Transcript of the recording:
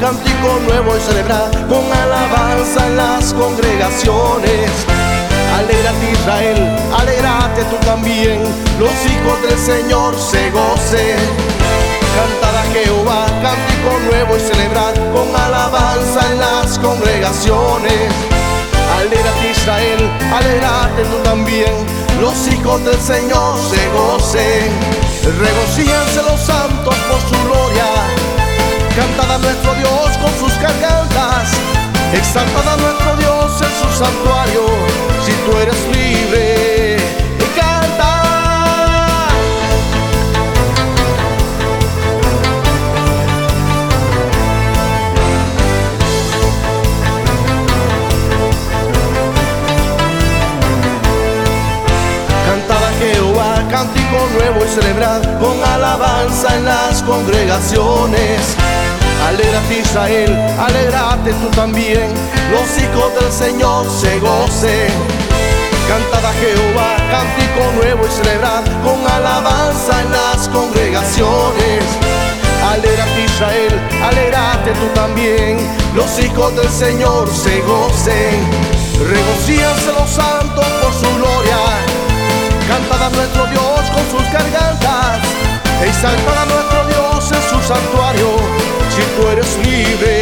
cántico nuevo y celebrar con alabanza en las congregaciones. Alégrate Israel, alégrate tú también, los hijos del Señor se gocen. Cantad a Jehová, cántico nuevo y celebrar con alabanza en las congregaciones. Alégrate Israel, alégrate tú también, los hijos del Señor se gocen. Regocíanse los santos. Cantad a nuestro Dios con sus gargantas. Exaltad a nuestro Dios en su santuario. Si tú eres libre, canta. Jehová, cántico nuevo y celebrad con alabanza en las congregaciones. Alégrate Israel, alégrate tú también, los hijos del Señor se gocen. Cantad a Jehová, cántico nuevo y celebrad con alabanza en las congregaciones. Alégrate Israel, alégrate tú también, los hijos del Señor se gocen. Regocíanse los santos por su gloria. Cantad a nuestro Dios con sus gargantas, exaltad a nuestro Dios en su santuario. Tú eres libre,